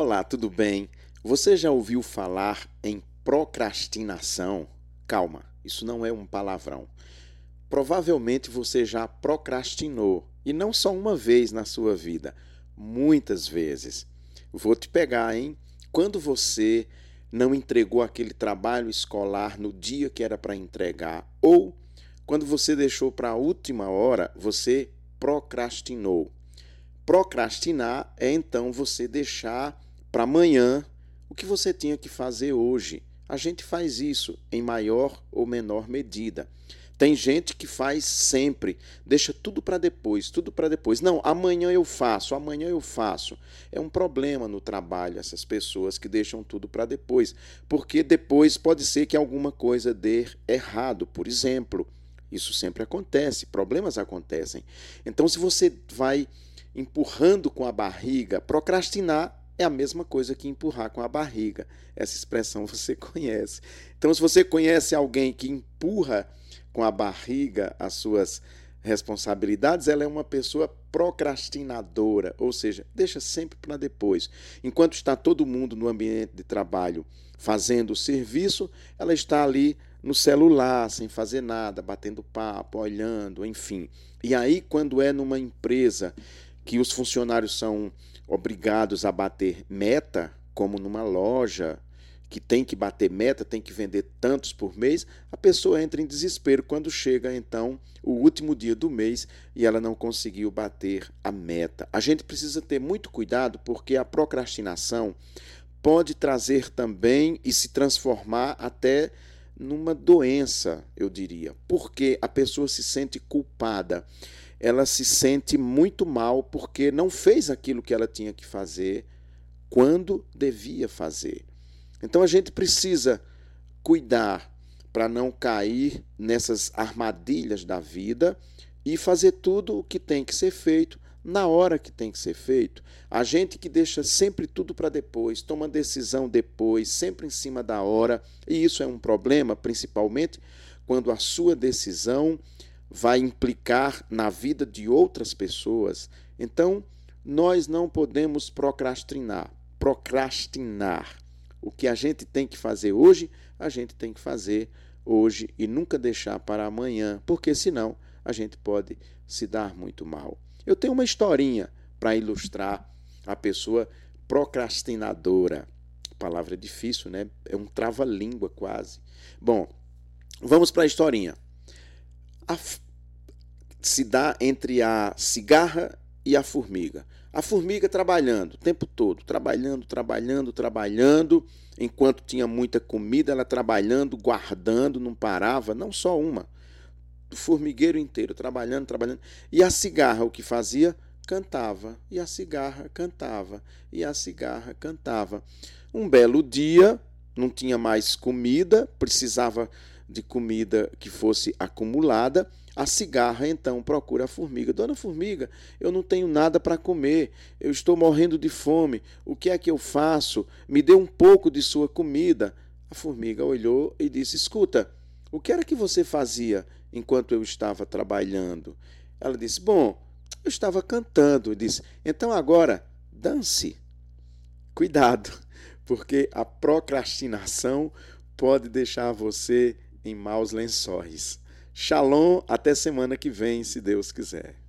Olá, tudo bem? Você já ouviu falar em procrastinação? Calma, isso não é um palavrão. Provavelmente você já procrastinou, e não só uma vez na sua vida, muitas vezes. Vou te pegar, hein? Quando você não entregou aquele trabalho escolar no dia que era para entregar, ou quando você deixou para a última hora, você procrastinou. Procrastinar é então você deixar para amanhã o que você tinha que fazer hoje. A gente faz isso em maior ou menor medida. Tem gente que faz sempre, deixa tudo para depois, tudo para depois. Não, amanhã eu faço, amanhã eu faço. É um problema no trabalho essas pessoas que deixam tudo para depois, porque depois pode ser que alguma coisa dê errado, por exemplo. Isso sempre acontece, problemas acontecem. Então, se você vai empurrando com a barriga, procrastinar é a mesma coisa que empurrar com a barriga. Essa expressão você conhece. Então, se você conhece alguém que empurra com a barriga as suas responsabilidades, ela é uma pessoa procrastinadora, ou seja, deixa sempre para depois. Enquanto está todo mundo no ambiente de trabalho fazendo o serviço, ela está ali no celular, sem fazer nada, batendo papo, olhando, enfim. E aí, quando é numa empresa que os funcionários são obrigados a bater meta, como numa loja que tem que bater meta, tem que vender tantos por mês, a pessoa entra em desespero quando chega então o último dia do mês e ela não conseguiu bater a meta. A gente precisa ter muito cuidado porque a procrastinação pode trazer também e se transformar até numa doença, eu diria, porque a pessoa se sente culpada ela se sente muito mal porque não fez aquilo que ela tinha que fazer quando devia fazer. Então a gente precisa cuidar para não cair nessas armadilhas da vida e fazer tudo o que tem que ser feito na hora que tem que ser feito. A gente que deixa sempre tudo para depois, toma decisão depois, sempre em cima da hora, e isso é um problema, principalmente quando a sua decisão vai implicar na vida de outras pessoas. Então, nós não podemos procrastinar. Procrastinar. O que a gente tem que fazer hoje, a gente tem que fazer hoje e nunca deixar para amanhã, porque senão a gente pode se dar muito mal. Eu tenho uma historinha para ilustrar a pessoa procrastinadora. palavra difícil, né? É um trava-língua quase. Bom, vamos para a historinha a, se dá entre a cigarra e a formiga. A formiga trabalhando o tempo todo, trabalhando, trabalhando, trabalhando. Enquanto tinha muita comida, ela trabalhando, guardando, não parava, não só uma. O formigueiro inteiro, trabalhando, trabalhando. E a cigarra, o que fazia? Cantava. E a cigarra cantava. E a cigarra cantava. Um belo dia, não tinha mais comida, precisava de comida que fosse acumulada, a cigarra então procura a formiga. Dona Formiga, eu não tenho nada para comer, eu estou morrendo de fome, o que é que eu faço? Me dê um pouco de sua comida. A formiga olhou e disse: Escuta, o que era que você fazia enquanto eu estava trabalhando? Ela disse: Bom, eu estava cantando. E disse: Então agora, dance. Cuidado, porque a procrastinação pode deixar você em maus lençóis. Shalom, até semana que vem, se Deus quiser.